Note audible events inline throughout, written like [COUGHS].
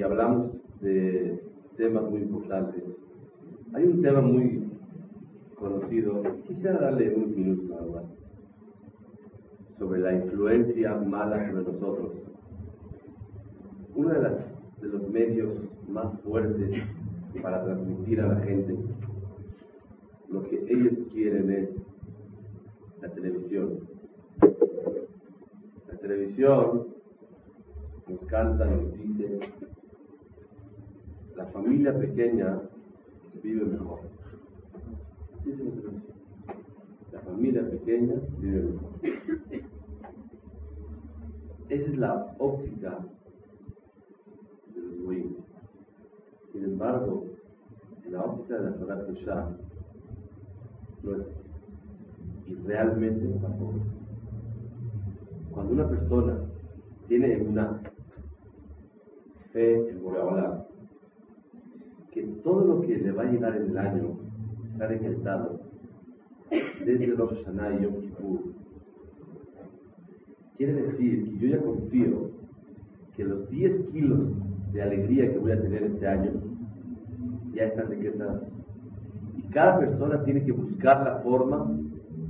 Y hablamos de temas muy importantes. Hay un tema muy conocido, quisiera darle un minuto nada más, sobre la influencia mala sobre nosotros. Uno de, de los medios más fuertes para transmitir a la gente lo que ellos quieren es la televisión. La televisión nos canta, nos dice, la familia pequeña vive mejor. Así es la familia pequeña vive mejor. Esa es la óptica de los. Sin embargo, en la óptica de la Torah Kedoshá, no es así. Y realmente tampoco es así. Cuando una persona tiene una fe en Boreolam, que todo lo que le va a llegar en el año está decretado desde Rosh Hashanah y Yom Kippur, quiere decir que yo ya confío que los 10 kilos de alegría que voy a tener este año ya están decretados. Y cada persona tiene que buscar la forma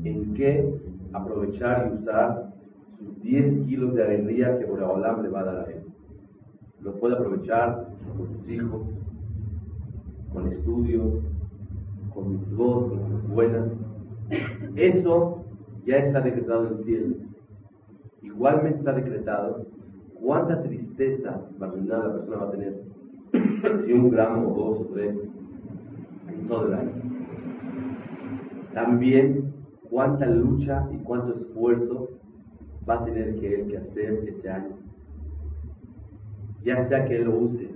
en que aprovechar y usar sus 10 kilos de alegría que Boreolam le va a dar a él. Lo puede aprovechar con sus hijos, con estudio, con mitzvot, con cosas buenas. Eso ya está decretado en el cielo. Igualmente está decretado cuánta tristeza marginal la persona va a tener, [COUGHS] si un gramo, o dos o tres, en todo el año. También cuánta lucha y cuánto esfuerzo va a tener que él que hacer ese año. Ya sea que él lo use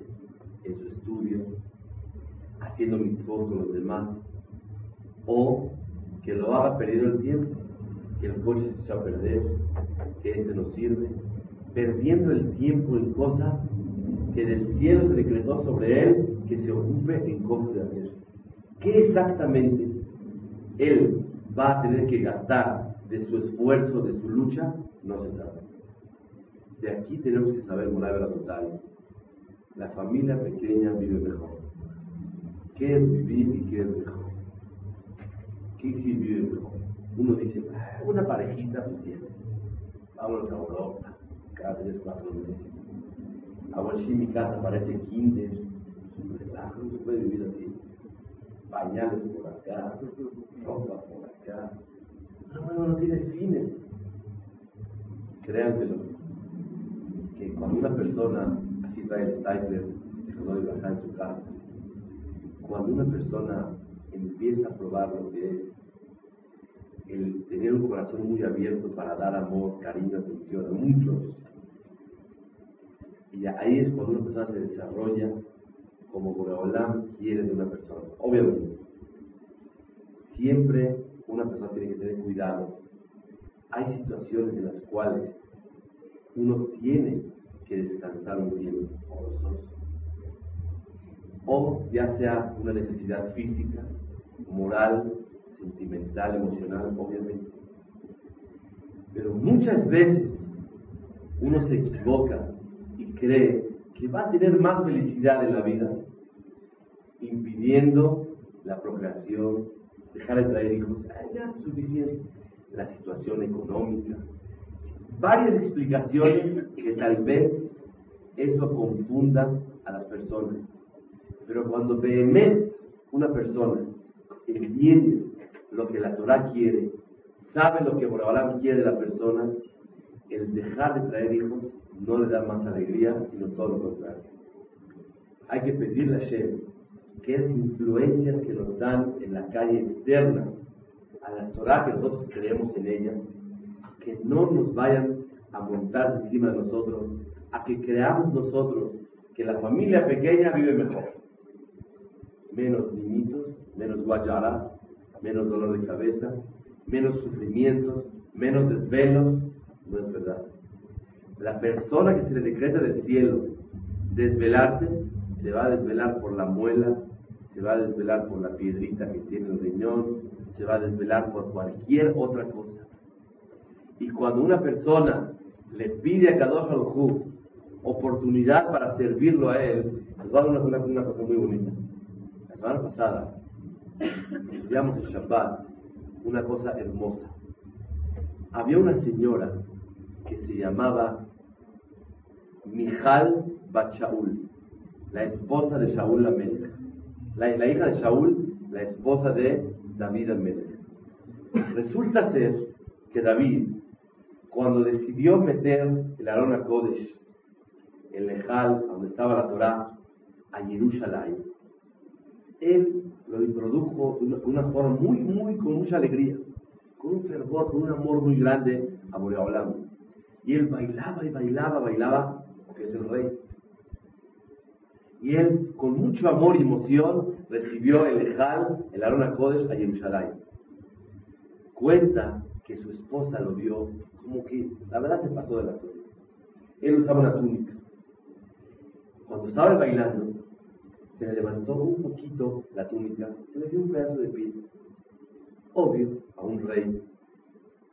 en su estudio, haciendo mitzvot con los demás, o que lo haga perdido el tiempo, que el coche se echó a perder, que este no sirve, perdiendo el tiempo en cosas que del cielo se decretó sobre él que se ocupe en cosas de hacer. ¿Qué exactamente él va a tener que gastar de su esfuerzo, de su lucha? No se sabe. De aquí tenemos que saber una verdad total. La familia pequeña vive mejor. ¿Qué es vivir y qué es mejor? ¿Qué vivir mejor? Uno dice, "Ah, una parejita, pues siempre. Vámonos a Europa, cada tres, cuatro meses. A ver si mi casa parece kinder. Relajo, no se puede vivir así. Pañales por acá, ropa por acá. No, bueno, no tiene fines. Créanmelo, que cuando una persona así trae el stapler, se conoce bajar en su carro, cuando una persona empieza a probar lo que es el tener un corazón muy abierto para dar amor, cariño, atención a muchos, y ahí es cuando una persona se desarrolla como Boreolam quiere de una persona. Obviamente, siempre una persona tiene que tener cuidado. Hay situaciones en las cuales uno tiene que descansar un tiempo, o los dos. O ya sea una necesidad física, moral, sentimental, emocional, obviamente. Pero muchas veces uno se equivoca y cree que va a tener más felicidad en la vida, impidiendo la procreación, dejar de traer hijos, ah, ya, suficiente. La situación económica, varias explicaciones que tal vez eso confunda a las personas. Pero cuando Behemet, una persona, entiende lo que la Torah quiere, sabe lo que Borabalam quiere de la persona, el dejar de traer hijos no le da más alegría, sino todo lo contrario. Hay que pedirle a Shem que esas influencias que nos dan en la calle externas a la Torah que nosotros creemos en ella, que no nos vayan a montarse encima de nosotros, a que creamos nosotros que la familia pequeña vive mejor. Menos niñitos, menos guayaras, menos dolor de cabeza, menos sufrimientos, menos desvelos. No es verdad. La persona que se le decreta del cielo desvelarse, se va a desvelar por la muela, se va a desvelar por la piedrita que tiene el riñón, se va a desvelar por cualquier otra cosa. Y cuando una persona le pide a Kadosh Baruj oportunidad para servirlo a él, les voy a dar una, cosa muy bonita. La semana pasada estudiamos el Shabbat, una cosa hermosa. Había una señora que se llamaba Mijal Bachaul, la esposa de Shaul Amelech. La, la hija de Shaul, la esposa de David Amelech. Resulta ser que David, cuando decidió meter el Arona Kodesh, el Lejal, donde estaba la Torah, a Jerusalén, él lo introdujo de una, forma muy, muy, con mucha alegría, con un fervor, con un amor muy grande a Boreolam. Y él bailaba y bailaba, bailaba, porque es el rey. Y él, con mucho amor y emoción, recibió el Ejal, el Arona Kodesh, a Jerusalén. Cuenta que su esposa lo vio como que, la verdad, se pasó de la túnica. Él usaba una túnica. Cuando estaba bailando, se le levantó un poquito la túnica, se le dio un pedazo de piel. Obvio, a un rey,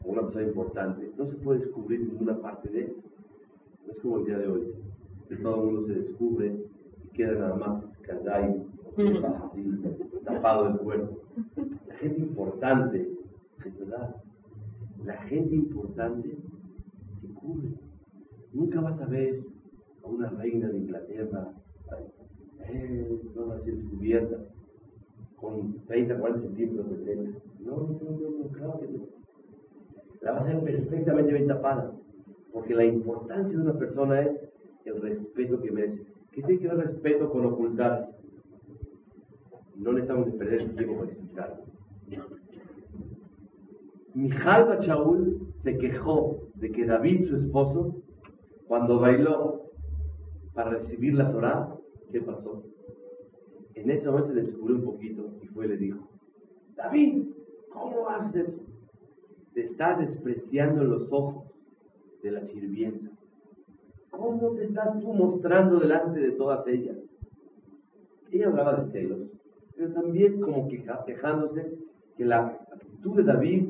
a una persona importante, no se puede descubrir ninguna parte de él. No es como el día de hoy, que todo el mundo se descubre y queda nada más kazai, así, tapado del cuerpo. La gente importante, es verdad, la gente importante se cubre. Nunca vas a ver a una reina de Inglaterra eh, toda así descubierta, con 30, 40 centímetros de tela. No, no, no, no, claro que no. La vas a ver perfectamente bien tapada, porque la importancia de una persona es el respeto que merece. ¿Qué tiene que ver respeto con ocultarse? No necesitamos perder el tiempo para explicarlo. Mijal Bachaul se quejó de que David, su esposo, cuando bailó para recibir la Torah, ¿qué pasó? En ese momento se descubrió un poquito y fue y le dijo, David, ¿cómo haces eso? Te estás despreciando los ojos de las sirvientas. ¿Cómo te estás tú mostrando delante de todas ellas? Ella hablaba de celos, pero también como quejándose que la actitud de David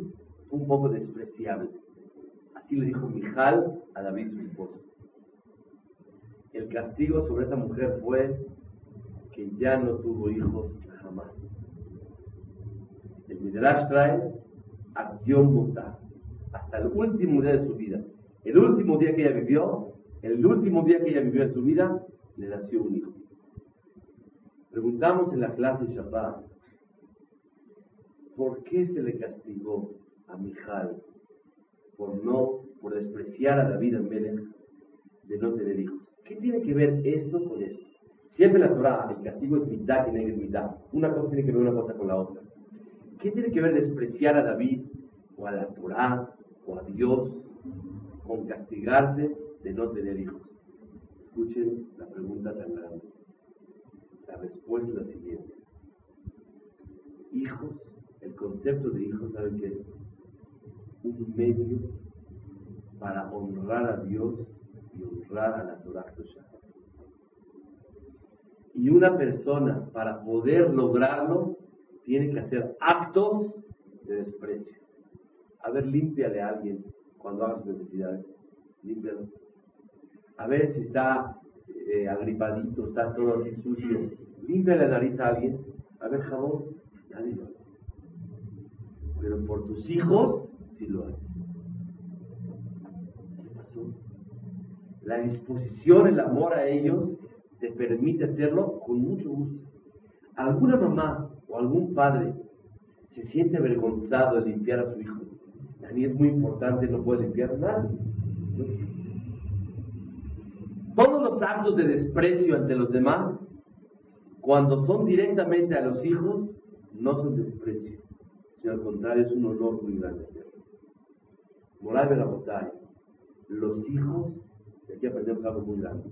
fue un poco despreciable. Así le dijo Mijal a David, su esposo el castigo sobre esa mujer fue que ya no tuvo hijos jamás. El Midrash trae acción muta hasta el último día de su vida. El último día que ella vivió, el último día que ella vivió en su vida, le nació un hijo. Preguntamos en la clase Shabbat, ¿por qué se le castigó a Mijal por no, por despreciar a David Amelech de no tener hijos? ¿Qué tiene que ver esto con esto? Siempre la Torah, el castigo es mitad y es mitad. Una cosa tiene que ver una cosa con la otra. ¿Qué tiene que ver despreciar a David o a la Torah o a Dios con castigarse de no tener hijos? Escuchen la pregunta tan grande. La respuesta es la siguiente. Hijos, el concepto de hijos, ¿saben qué es? Un medio para honrar a Dios y honrar a la Torah Y una persona, para poder lograrlo, tiene que hacer actos de desprecio. A ver, límpiale a alguien cuando hagas necesidades. Límpialo. A ver si está eh, agripadito, está todo así sucio. Límpiale la nariz a alguien. A ver, jabón. Nadie lo hace. Pero por tus hijos, sí lo haces. ¿Qué pasó? La disposición, el amor a ellos, te permite hacerlo con mucho gusto. ¿Alguna mamá o algún padre se siente avergonzado de limpiar a su hijo? A mí es muy importante, no puede limpiar nada. No. Todos los actos de desprecio ante los demás, cuando son directamente a los hijos, no son desprecio, sino al contrario, es un honor muy grande hacerlo. Moral los hijos, aquí aprendemos algo muy grande.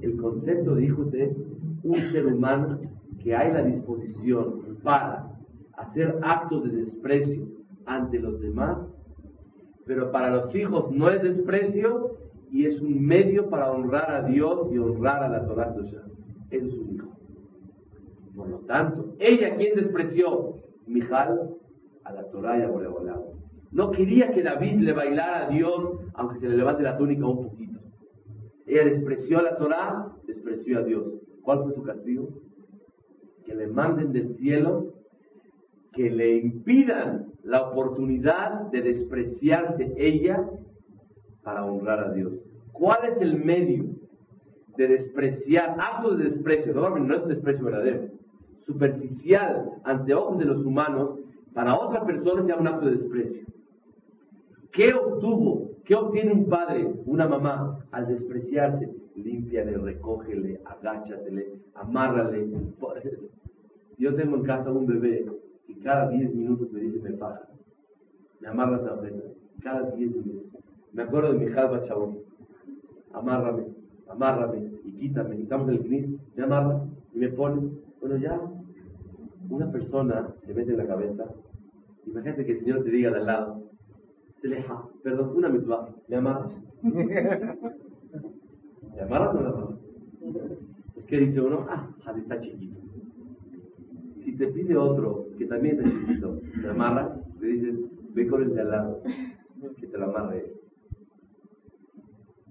El concepto de hijos es un ser humano que hay la disposición para hacer actos de desprecio ante los demás, pero para los hijos no es desprecio y es un medio para honrar a Dios y honrar a la Torah Eso es un hijo. Por lo tanto, ella quien despreció, Mijal, a la Torah y a Boreolam. No quería que David le bailara a Dios, aunque se le levante la túnica un poquito. Ella despreció a la Torah, despreció a Dios. ¿Cuál fue su castigo? Que le manden del cielo, que le impidan la oportunidad de despreciarse ella para honrar a Dios. ¿Cuál es el medio de despreciar, acto de desprecio, no, no es un desprecio verdadero, superficial ante ojos de los humanos, para otra persona sea un acto de desprecio? ¿Qué obtuvo? ¿Qué obtiene un padre, una mamá, al despreciarse? Límpiale, recógele, agáchatele, amárrale. Yo tengo en casa un bebé y cada 10 minutos me dice, me pagas. Me amarras a Cada 10 minutos. Me acuerdo de mi jalba chabón. Amárrame, amárrame y quítame. En el knis, me amarras y me pones. Bueno, ya. Una persona se mete en la cabeza. Imagínate que el Señor te diga de al lado, se leja, perdón, una misma, ¿me amarras? [LAUGHS] ¿Me amarras o no me amarras? Pues, ¿qué dice uno? Ah, Jali está chiquito. Si te pide otro que también está chiquito, ¿me amarra? Le dices, ve con el de al lado, que te lo amarre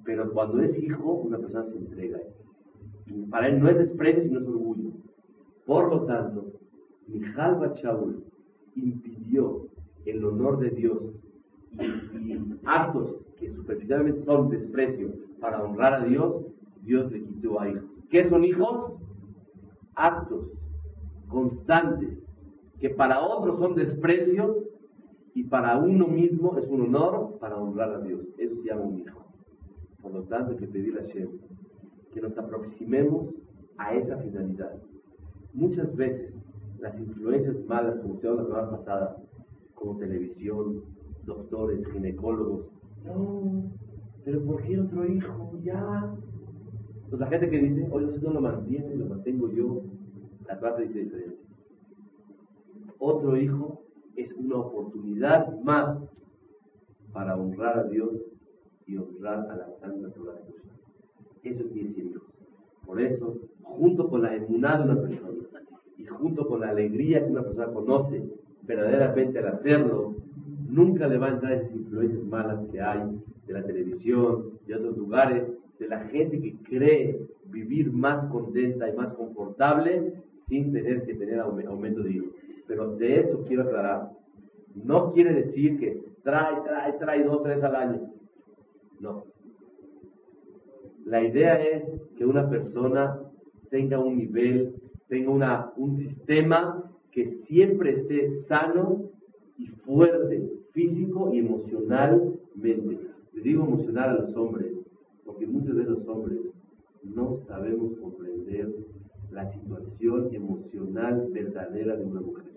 pero cuando es hijo, una persona se entrega. Y para él no es desprecio, sino es orgullo. Por lo tanto, Mijal Bachaul impidió el honor de Dios y, actos que superficialmente son desprecio para honrar a Dios, Dios le quitó a hijos. ¿Qué son hijos? Actos constantes que para otros son desprecio y para uno mismo es un honor para honrar a Dios. Eso se llama un hijo. Por lo tanto, hay que pedir a Shem que nos aproximemos a esa finalidad. Muchas veces las influencias malas, como usted la semana pasada, como televisión, doctores, ginecólogos, no, pero ¿por qué otro hijo? Ya. Pues la gente que dice, oye, si no lo mantiene, lo mantengo yo, la parte dice diferente. Otro hijo es una oportunidad más para honrar a Dios y honrar a la Santa Torah de Eso quiere decir hijos. Por eso, junto con la emuná de una persona y junto con la alegría que una persona conoce verdaderamente al hacerlo, nunca le va a entrar esas influencias malas que hay de la televisión, de otros lugares, de la gente que cree vivir más contenta y más confortable sin tener que tener aumento de hijos. Pero de eso quiero aclarar. No quiere decir que trae, trae, trae dos, tres al año. No. La idea es que una persona tenga un nivel, tenga una, un sistema que siempre esté sano y fuerte, físico y emocionalmente. Le digo emocional a los hombres, porque muchos de los hombres no sabemos comprender la situación emocional verdadera de una mujer.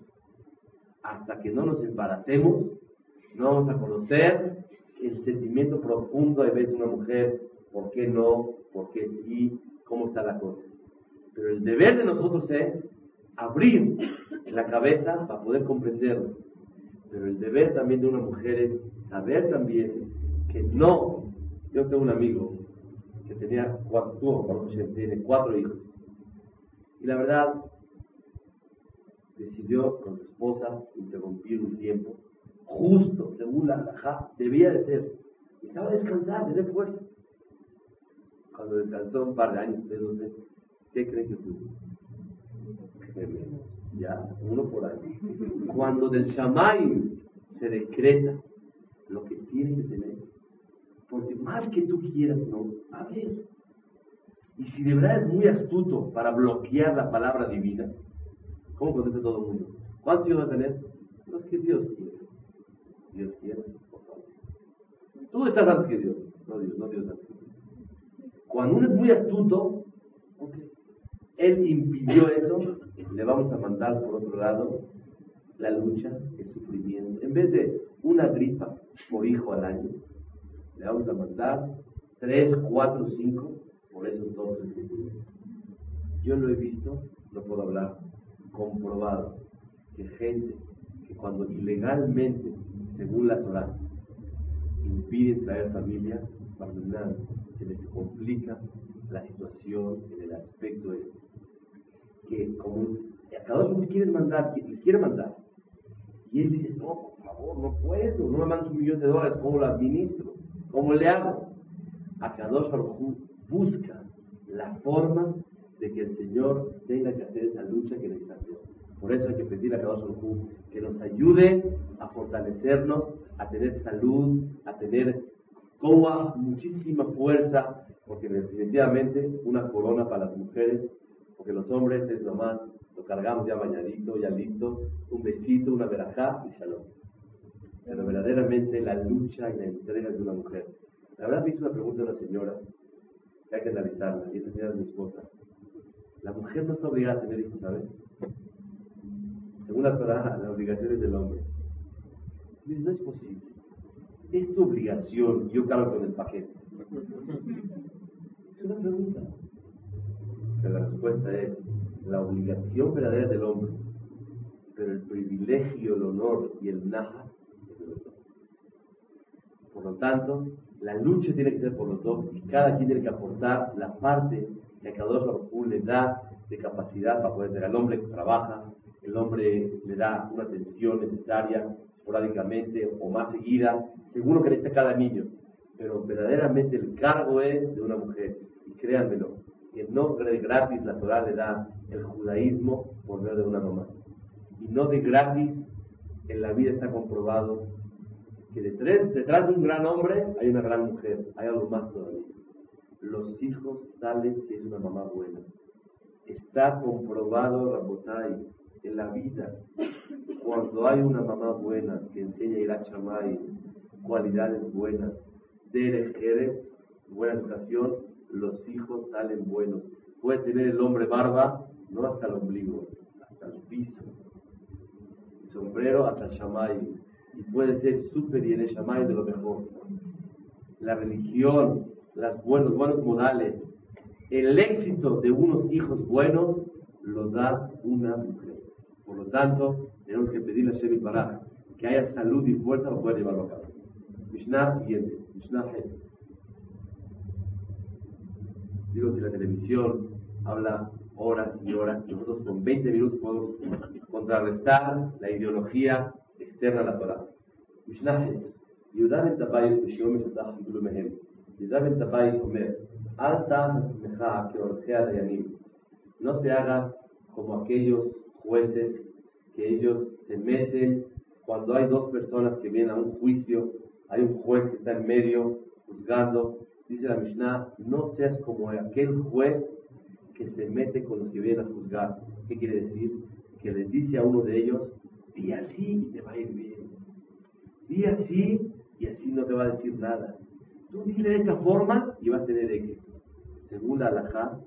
Hasta que no nos embaracemos, no vamos a conocer el sentimiento profundo de ver una mujer, ¿por qué no? ¿Por qué sí? ¿Cómo está la cosa? Pero el deber de nosotros es abrir la cabeza para poder comprenderlo. Pero el deber también de una mujer es saber también que no. Yo tengo un amigo que tenía cuatro, tuvo, tiene cuatro hijos. Y la verdad, decidió con su esposa interrumpir un tiempo justo, según la alajá, debía de ser. Estaba a descansar, tener fuerza. Cuando descansó un par de años, ustedes no sé, ¿qué creen que tuvo? Ya, uno por ahí. Cuando del Shamay se decreta lo que tiene que tener, porque más que tú quieras, no, a ver. Y si de verdad es muy astuto para bloquear la palabra divina, ¿cómo contesta todo el mundo? ¿Cuántos hijos va a tener? Los que Dios quiere. Dios quiere, por favor. Tú estás antes que Dios, no Dios, no Dios antes que Dios. Cuando uno es muy astuto, Él impidió eso, le vamos a mandar por otro lado la lucha, el sufrimiento. En vez de una gripa por hijo al año, le vamos a mandar tres, cuatro, cinco por esos dos que Yo lo he visto, no puedo hablar, comprobado, que gente que cuando ilegalmente, según la Torah, impiden traer familia, se les complica la situación en el aspecto este. Que como cada uno quiere mandar, les quiere mandar, y él dice, no, por favor, no puedo, no me mandas un millón de dólares, ¿cómo lo administro? ¿Cómo le hago? A Kadosh busca la forma de que el Señor tenga que hacer esa lucha que necesita hacer. Por eso hay que pedir a Kadosh que nos ayude a fortalecernos, a tener salud, a tener toda muchísima fuerza, porque definitivamente una corona para las mujeres, porque los hombres es lo más, lo cargamos ya bañadito, ya listo, un besito, una verajá y shalom. Pero verdaderamente la lucha y la entrega de una mujer. La verdad me hizo una pregunta a una señora, que hay que analizarla, y esta señora es mi esposa. La mujer no está obligada a tener hijos, ¿sabes? Según la Torah, la obligación es del hombre. No es posible es tu obligación, yo cargo con el paquete. Es una pregunta. Pero la respuesta es la obligación verdadera del hombre, pero el privilegio, el honor y el naja es de los dos. Por lo tanto, la lucha tiene que ser por los dos y cada quien tiene que aportar la parte que a cada uno le da de capacidad para poder tener. al hombre que trabaja, el hombre le da una atención necesaria esporádicamente o más seguida, seguro que necesita cada niño, pero verdaderamente el cargo es de una mujer. Y créanmelo, que no de gratis la Torah le da el judaísmo por medio de una mamá. Y no de gratis en la vida está comprobado que detrás, detrás de un gran hombre hay una gran mujer, hay algo más todavía. Los hijos salen si es una mamá buena. Está comprobado, Rabotai, en la vida cuando hay una mamá buena que enseña a ir a chamay, cualidades buenas, de buena educación, los hijos salen buenos. Puede tener el hombre barba, no hasta el ombligo, hasta el piso. El sombrero hasta el shamay. Y puede ser súper y en el shamay de lo mejor. La religión, las buenos, buenos modales, el éxito de unos hijos buenos lo da una mujer. Por lo tanto, tenemos que pedirle a Shemit Baraj que haya salud y fuerza para poder llevarlo a cabo. Mishnah siguiente, Mishnah Digo, si la televisión habla horas y horas, nosotros con 20 minutos podemos contrarrestar la ideología externa a la Torah. Mishnah יהודה בן טבעי בשיעור משתתח בגלו מהם. יהודה בן טבעי אומר, אל תעש עצמך כעורכי הדיינים. No te hagas como aquellos jueces que ellos se meten cuando hay dos personas que vienen a un juicio, hay un juez que está en medio juzgando. Dice la Mishnah, no seas como aquel juez que se mete con los que vienen a juzgar. ¿Qué quiere decir? Que le dice a uno de ellos, di así te va a ir bien. Di así y así no te va a decir nada. Tú dile de esta forma y vas a tener éxito. Según la halajá,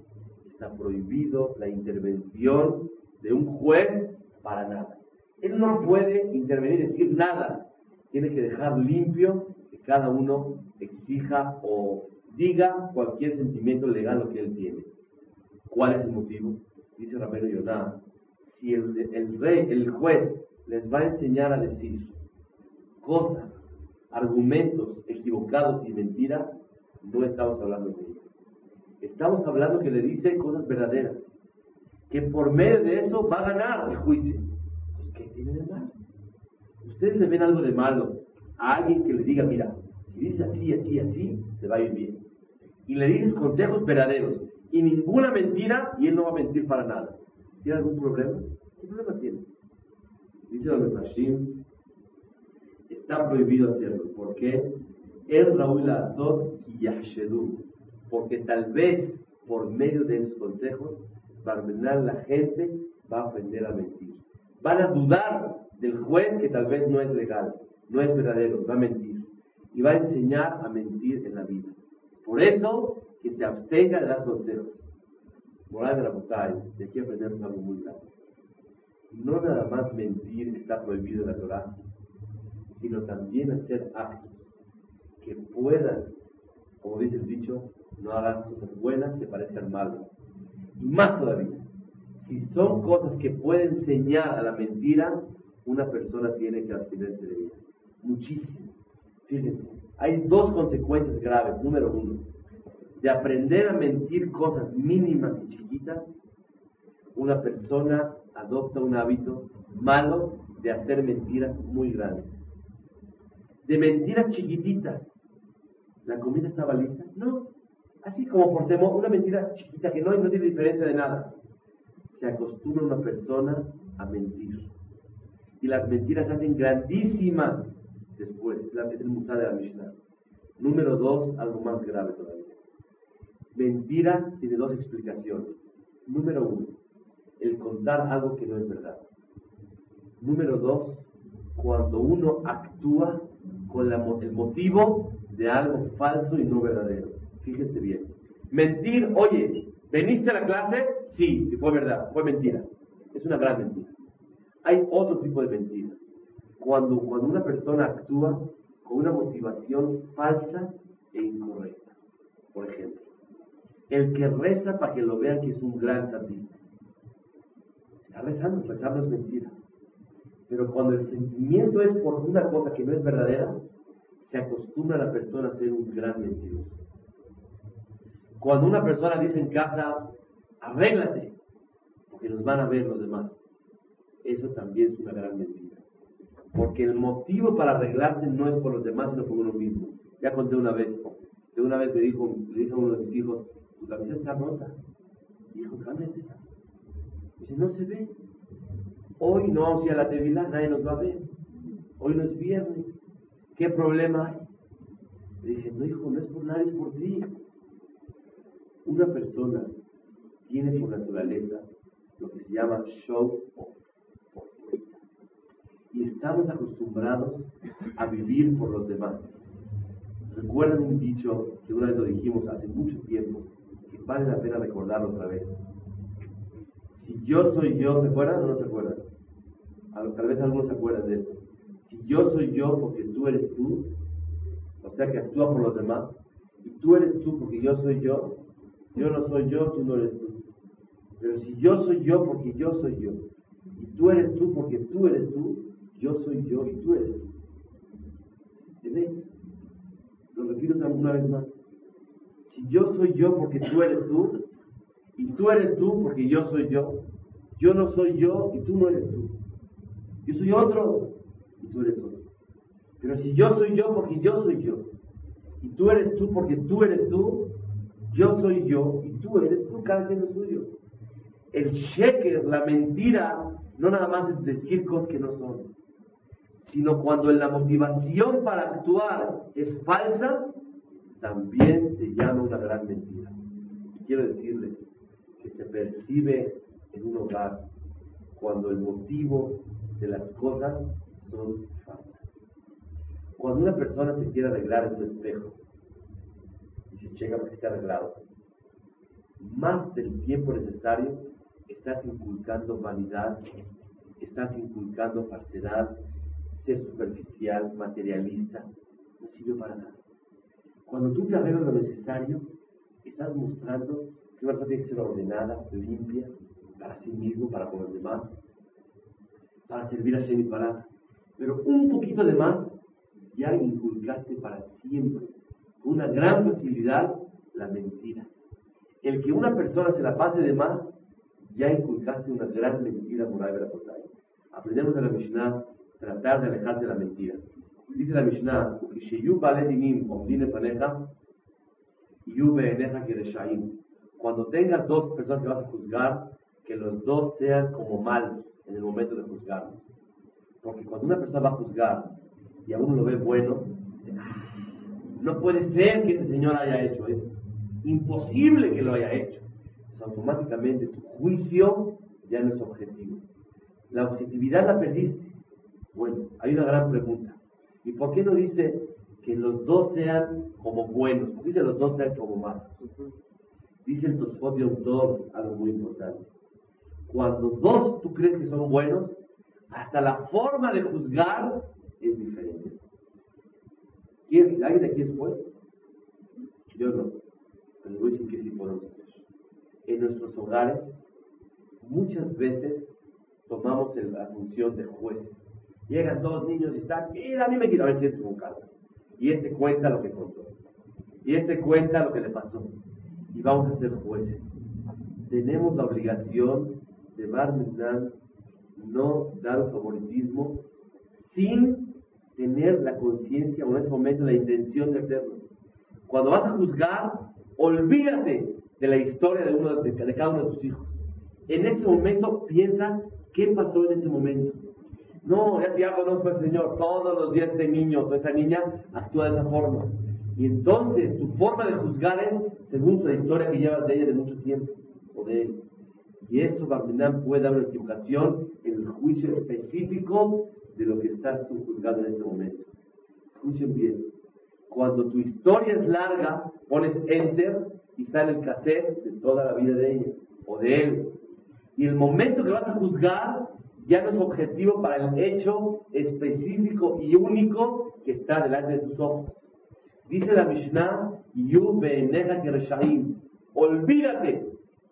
está prohibido la intervención de un juez para nada. Él no puede intervenir y decir nada. Tiene que dejar limpio que cada uno exija o diga cualquier sentimiento legal que él tiene. ¿Cuál es el motivo? Dice Ramiro Yoná, si el, rey, el juez, les va a enseñar a decir cosas, argumentos equivocados y mentiras, no estamos hablando de ello. Estamos hablando que le dice cosas verdaderas que por medio de eso va a ganar el juicio. ¿Qué tiene de malo? Ustedes le ven algo de malo a alguien que le diga, mira, si dice así, así, así, te va a ir bien. Y le dices consejos verdaderos y ninguna mentira y él no va a mentir para nada. ¿Tiene algún problema? ¿Qué problema tiene? Dice el Mashim, está prohibido hacerlo. ¿Por qué? El Raúl Azot y Porque tal vez por medio de esos consejos la gente va a aprender a mentir. Van a dudar del juez que tal vez no es legal, no es verdadero, va a mentir. Y va a enseñar a mentir en la vida. Por eso, que se abstenga de dar consejos. Moral de la Botay, de aquí aprendemos algo muy grande. No nada más mentir está prohibido en la Torah, sino también hacer actos que puedan, como dice el dicho, no hagas cosas buenas que parezcan malas. Y más todavía, si son cosas que pueden enseñar a la mentira, una persona tiene que abstenerse de ellas. Muchísimo. Fíjense, hay dos consecuencias graves. Número uno, de aprender a mentir cosas mínimas y chiquitas, una persona adopta un hábito malo de hacer mentiras muy grandes. De mentiras chiquititas. ¿La comida estaba lista? No. Así como por temor, una mentira chiquita que no, no tiene diferencia de nada. Se acostumbra una persona a mentir. Y las mentiras hacen grandísimas después. Es el Musa de la Mishnah. Número dos, algo más grave todavía. Mentira tiene dos explicaciones. Número uno, el contar algo que no es verdad. Número dos, cuando uno actúa con el motivo de algo falso y no verdadero. Fíjense bien. Mentir, oye, ¿veniste a la clase? Sí, y fue verdad, fue mentira. Es una gran mentira. Hay otro tipo de mentira. Cuando, cuando una persona actúa con una motivación falsa e incorrecta. Por ejemplo, el que reza para que lo vean que es un gran santista. Está rezando, rezando es mentira. Pero cuando el sentimiento es por una cosa que no es verdadera, se acostumbra a la persona a ser un gran mentiroso. Cuando una persona dice en casa, arréglate, porque nos van a ver los demás, eso también es una gran mentira. Porque el motivo para arreglarse no es por los demás, sino por uno mismo. Ya conté una vez, de una vez me dijo, le dije a uno de mis hijos, tu camisa está rota. Dijo, cámbiatela. Dice, no se ve. Hoy no vamos a ir a la tevilá, nadie nos va a ver. Hoy no es viernes. ¿Qué problema hay? Le dije, no hijo, no es por nadie, es por ti. Una persona tiene por naturaleza lo que se llama show off. Y estamos acostumbrados a vivir por los demás. Recuerdan un dicho que una vez lo dijimos hace mucho tiempo, que vale la pena recordarlo otra vez. Si yo soy yo, ¿se acuerdan o no se acuerdan? Tal vez algunos se acuerdan de esto. Si yo soy yo porque tú eres tú, o sea que actúa por los demás, y tú eres tú porque yo soy yo, yo no soy yo, tú no eres tú. Pero si yo soy yo porque yo soy yo, y tú eres tú porque tú eres tú, yo soy yo y tú eres tú. ¿Entiendes? Lo repito una vez más. Si yo soy yo porque tú eres tú, y tú eres tú porque yo soy yo, yo no soy yo y tú no eres tú. Yo soy otro y tú eres otro. Pero si yo soy yo porque yo soy yo, y tú eres tú porque tú eres tú, yo soy yo y tú eres tú, cada quien es suyo. El sheker, la mentira, no nada más es decir cosas que no son, sino cuando la motivación para actuar es falsa, también se llama una gran mentira. Y quiero decirles que se percibe en un hogar cuando el motivo de las cosas son falsas. Cuando una persona se quiere arreglar en un espejo y se checa que esté arreglado, más del tiempo necesario estás inculcando vanidad, estás inculcando falsedad, ser superficial, materialista, no sirve para nada. Cuando tú te arreglas lo necesario, estás mostrando que una persona tiene que ser ordenada, limpia, para sí mismo, para con los demás, para servir a Shem y para. Pero un poquito de más, ya inculcaste para siempre, con una gran facilidad, la mentira. El que una persona se la pase de más, ya inculcaste una gran mentira moral Aprendemos de la Mishnah tratar de alejarse de la mentira. Dice la Mishnah, cuando tengas dos personas que vas a juzgar, que los dos sean como malos en el momento de juzgarlos. Porque cuando una persona va a juzgar y a uno lo ve bueno, no puede ser que ese señor haya hecho esto. Imposible que lo haya hecho. Entonces, automáticamente tu juicio ya no es objetivo. La objetividad la perdiste. Bueno, hay una gran pregunta. ¿Y por qué no dice que los dos sean como buenos? ¿Por qué dice los dos sean como malos? Dice el Tosfot todo algo muy importante. Cuando dos tú crees que son buenos, hasta la forma de juzgar es diferente. ¿Quién, ¿Alguien de aquí es juez? Yo no. Pero voy a decir que sí podemos hacer. En nuestros hogares, muchas veces tomamos la función de jueces. Llegan dos niños y están, mira, a mí me quiero ver si es caso. Y este cuenta lo que contó. Y este cuenta lo que le pasó. Y vamos a ser jueces. Tenemos la obligación de Barminan no dar favoritismo sin tener la conciencia o en ese momento la intención de hacerlo. Cuando vas a juzgar, olvídate de la historia de, uno de, de cada uno de tus hijos. En ese momento piensa qué pasó en ese momento. No, ya, ya conozco al Señor. Todos los días este niño o esa niña actúa de esa forma. Y entonces tu forma de juzgar es según la historia que llevas de ella de mucho tiempo o de él. Y eso, Barminam, puede dar una equivocación en el juicio específico de lo que estás tú juzgando en ese momento. Escuchen bien. Cuando tu historia es larga, pones enter y sale el cassette de toda la vida de ella o de él. Y el momento que vas a juzgar ya no es objetivo para el hecho específico y único que está delante de tus ojos. Dice la Mishnah, Olvídate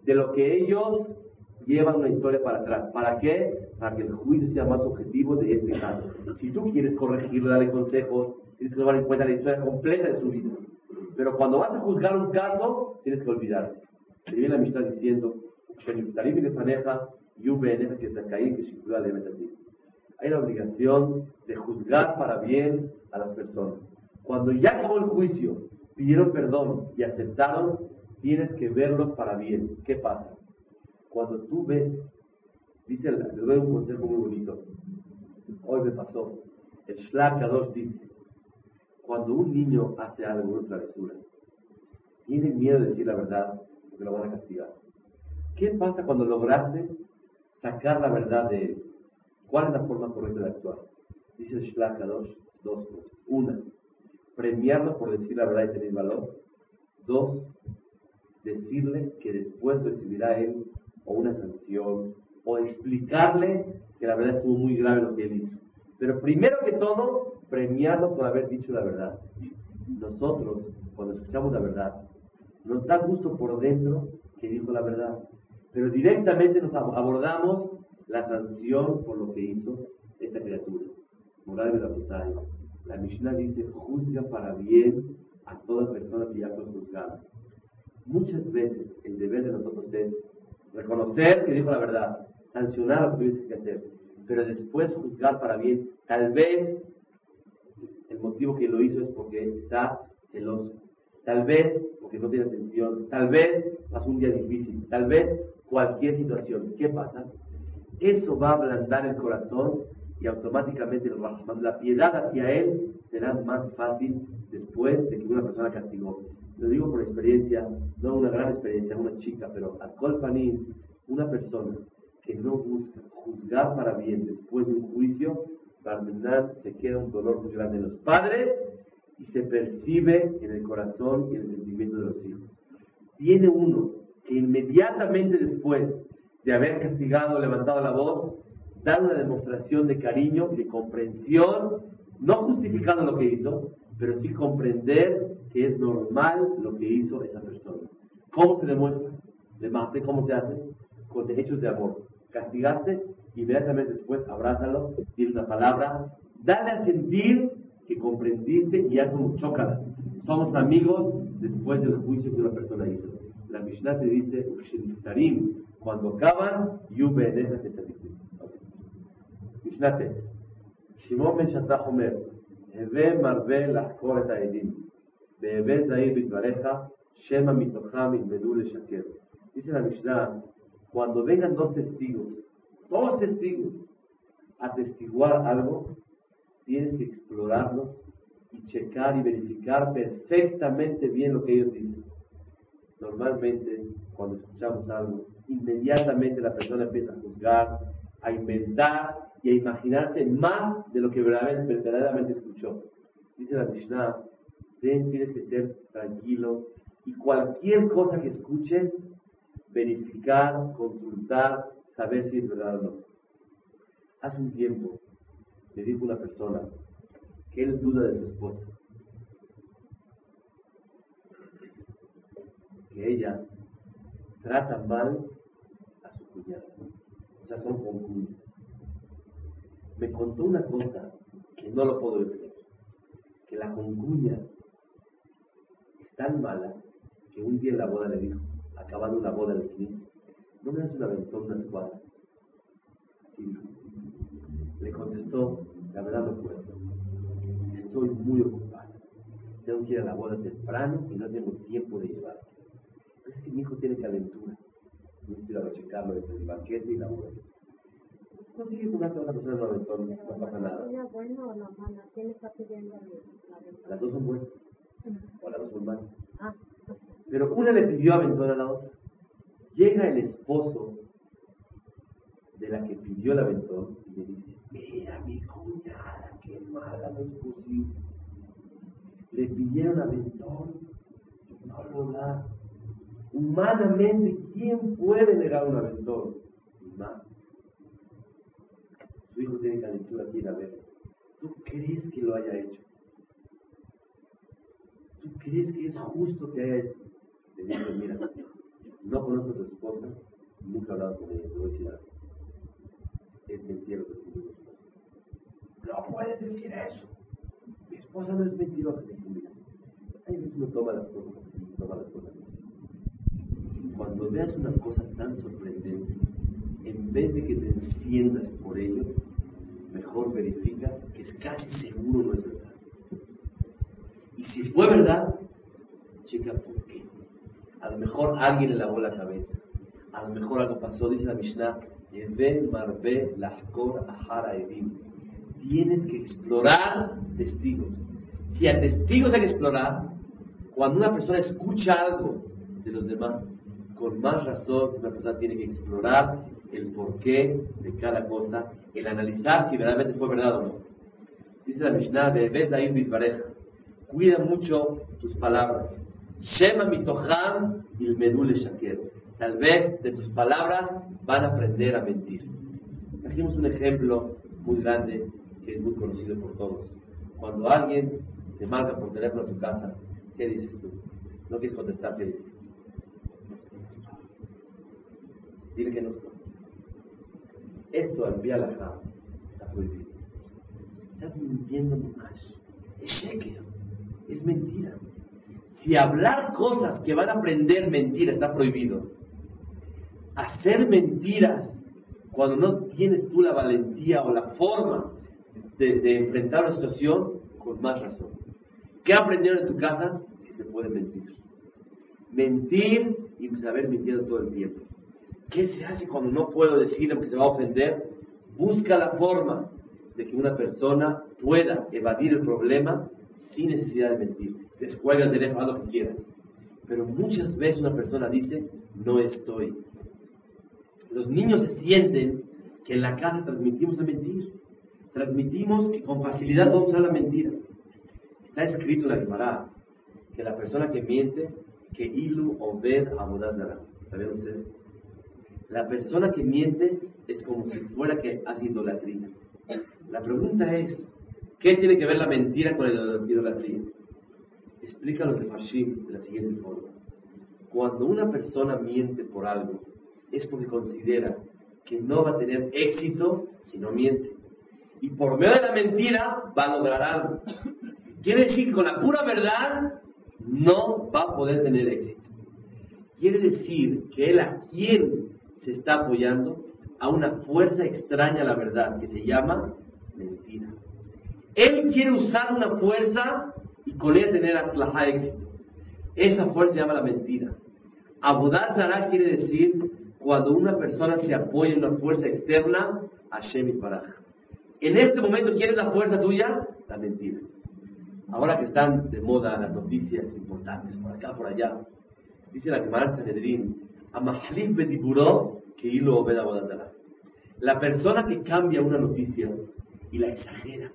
de lo que ellos llevan una historia para atrás. ¿Para qué? Para que el juicio sea más objetivo de este caso. Si tú quieres corregirlo, darle consejos, tienes que tomar en cuenta la historia completa de su vida. Pero cuando vas a juzgar un caso, tienes que olvidarte. Y viene la Mishnah diciendo, hay la obligación de juzgar para bien a las personas. Cuando ya acabó el juicio, pidieron perdón y aceptaron, tienes que verlos para bien. ¿Qué pasa? Cuando tú ves, dice, le doy un consejo muy bonito. Hoy me pasó. El Shlak Kadosh dice, cuando un niño hace algo, una travesura, tiene miedo de decir la verdad porque lo van a castigar. ¿Qué pasa cuando lograste sacar la verdad de él? ¿Cuál es la forma correcta de actuar? Dice el Shlach dos cosas. Una, premiarlo por decir la verdad y tener valor. Dos, decirle que después recibirá él o una sanción o explicarle que la verdad estuvo muy grave lo que él hizo. Pero primero que todo, premiarlo por haber dicho la verdad. Nosotros, cuando escuchamos la verdad, nos da gusto por dentro que dijo la verdad. Pero directamente nos abordamos la sanción por lo que hizo esta criatura. Moral de la La Mishnah dice, juzga para bien a toda persona que ya fue juzgada. Muchas veces el deber de nosotros es reconocer que dijo la verdad, sancionar lo que tuviese que hacer, pero después juzgar para bien. Tal vez el motivo que lo hizo es porque está celoso, tal vez porque no tiene atención, tal vez pasó un día difícil, tal vez cualquier situación. ¿Qué pasa? Eso va a ablandar el corazón y automáticamente la piedad hacia él será más fácil después de que una persona castigó. Lo digo por experiencia, no una gran experiencia, una chica, pero al colpanín, una persona que no busca juzgar para bien después de un juicio, terminar se queda un dolor muy grande en los padres y se percibe en el corazón y en el sentimiento de los hijos. Tiene uno que inmediatamente después de haber castigado, levantado la voz, dar una demostración de cariño de comprensión, no justificando lo que hizo, pero sí comprender que es normal lo que hizo esa persona. ¿Cómo se demuestra? De ¿cómo se hace? Con hechos de amor. Castigaste, inmediatamente después abrázalo, dile una palabra, dale a sentir que comprendiste y ya somos chócalas. Somos amigos después del juicio que una persona hizo la Mishnah te dice, cuando acaban, Yube Eneja Tetzadikim. Mishnah te. שמעון בן שטח אומר, הווה מרבה לחקור את העדים, והווה זהיר בדבריך, שמא מתוכם ילמדו לשקר. Dice la Mishnah, cuando vengan dos testigos, dos testigos, a testiguar algo, tienes que explorarlos y checar y verificar perfectamente bien lo que ellos dicen. Normalmente, cuando escuchamos algo, inmediatamente la persona empieza a juzgar, a inventar y a imaginarse más de lo que verdaderamente, escuchó. Dice la Mishnah, tienes que ser tranquilo y cualquier cosa que escuches, verificar, consultar, saber si es verdad o no. Hace un tiempo me dijo una persona que él duda de su esposa. Que ella trata mal a su cuñada. O sea, son concuñas. Me contó una cosa que no lo puedo decir. Que la concuña es tan mala que un día en la boda le dijo, acabando una boda de 15, ¿no me das una aventón unas cuadras? Así dijo. Le contestó, la verdad no puedo. Estoy muy ocupada. Tengo que ir a la boda temprano y no tengo tiempo de llevarte. Es que mi hijo tiene calentura. Ir a checarlo entre el banquete y la boda. Consigue jugarte a otra persona no aventón, no pasa nada. ¿Una buena o la mala? ¿Quién está pidiendo la? Las dos son buenas. O las dos son malas. Ah, Pero una le pidió aventón a la otra. Llega el esposo de la que pidió el aventón y le dice, mira mi cuñada, qué mala no es posible. Le pidieron aventón, no lo da. Humanamente, ¿quién puede negar un aventón? Más. Su hijo tiene calentura, quiere verlo. ¿Tú crees que lo haya hecho? ¿Tú crees que es justo que haya esto? Le dijo, mira, no conozco a tu esposa, nunca he hablado con ella, te voy a decir algo. Es mentira lo que tú dices. No puedes decir eso. Mi esposa no es mentirosa. Le dije, mira, hay veces uno toma las cosas así, toma las cosas así. Cuando veas una cosa tan sorprendente, en vez de que te enciendas por ello, mejor verifica que es casi seguro no es verdad. Y si fue verdad, checa por qué. A lo mejor alguien le lavó la cabeza. A lo mejor algo pasó, dice la Mishnah, marbe lahkor ahara. Tienes que explorar testigos. Si a testigos hay que explorar, cuando una persona escucha algo de los demás, con más razón una persona tiene que explorar el porqué de cada cosa, el analizar si verdaderamente fue verdad o no. Dice la Mishnah, Bebes ahí bitbareja. Cuida mucho tus palabras. Shema mitoham il medule shaker. Tal vez de tus palabras van a aprender a mentir. Trajimos un ejemplo muy grande que es muy conocido por todos. Cuando alguien te marca por teléfono a tu casa, ¿qué dices tú? No quieres contestar, ¿qué dices? Dile que no. Esto al Bialajá está prohibido. Estás mintiendo más. Es sheker. Es mentira. Si hablar cosas que van a aprender mentira está prohibido, hacer mentiras cuando no tienes tú la valentía o la forma de, enfrentar una situación, con más razón. ¿Qué aprendieron en tu casa? Que se puede mentir. Mentir y saber mentir todo el tiempo. ¿Qué se hace cuando no puedo decir aunque se va a ofender? Busca la forma de que una persona pueda evadir el problema sin necesidad de mentir. Descuelga el teléfono, haz lo que quieras. Pero muchas veces una persona dice, no estoy. Los niños se sienten que en la casa transmitimos a mentir. Transmitimos que con facilidad vamos a la mentira. Está escrito en la Gemara que la persona que miente, que ilu obed abodazara. ¿Saben ustedes? La persona que miente es como si fuera que hace idolatría. La pregunta es, ¿qué tiene que ver la mentira con la idolatría? Explica los de Fashim de la siguiente forma. Cuando una persona miente por algo, es porque considera que no va a tener éxito si no miente. Y por medio de la mentira va a lograr algo. Quiere decir que con la pura verdad no va a poder tener éxito. Quiere decir que él a quién se está apoyando a una fuerza extraña a la verdad que se llama mentira. Él quiere usar una fuerza y con ella tener aslajá éxito. Esa fuerza se llama la mentira. Abodar Zara quiere decir cuando una persona se apoya en una fuerza externa, Hashem y Baraj. En este momento, ¿quién la fuerza tuya? La mentira. Ahora que están de moda las noticias importantes por acá, por allá, dice la Gemara Sanedrín, Amahlif bediburó que hilo bodazara. La persona que cambia una noticia y la exagera,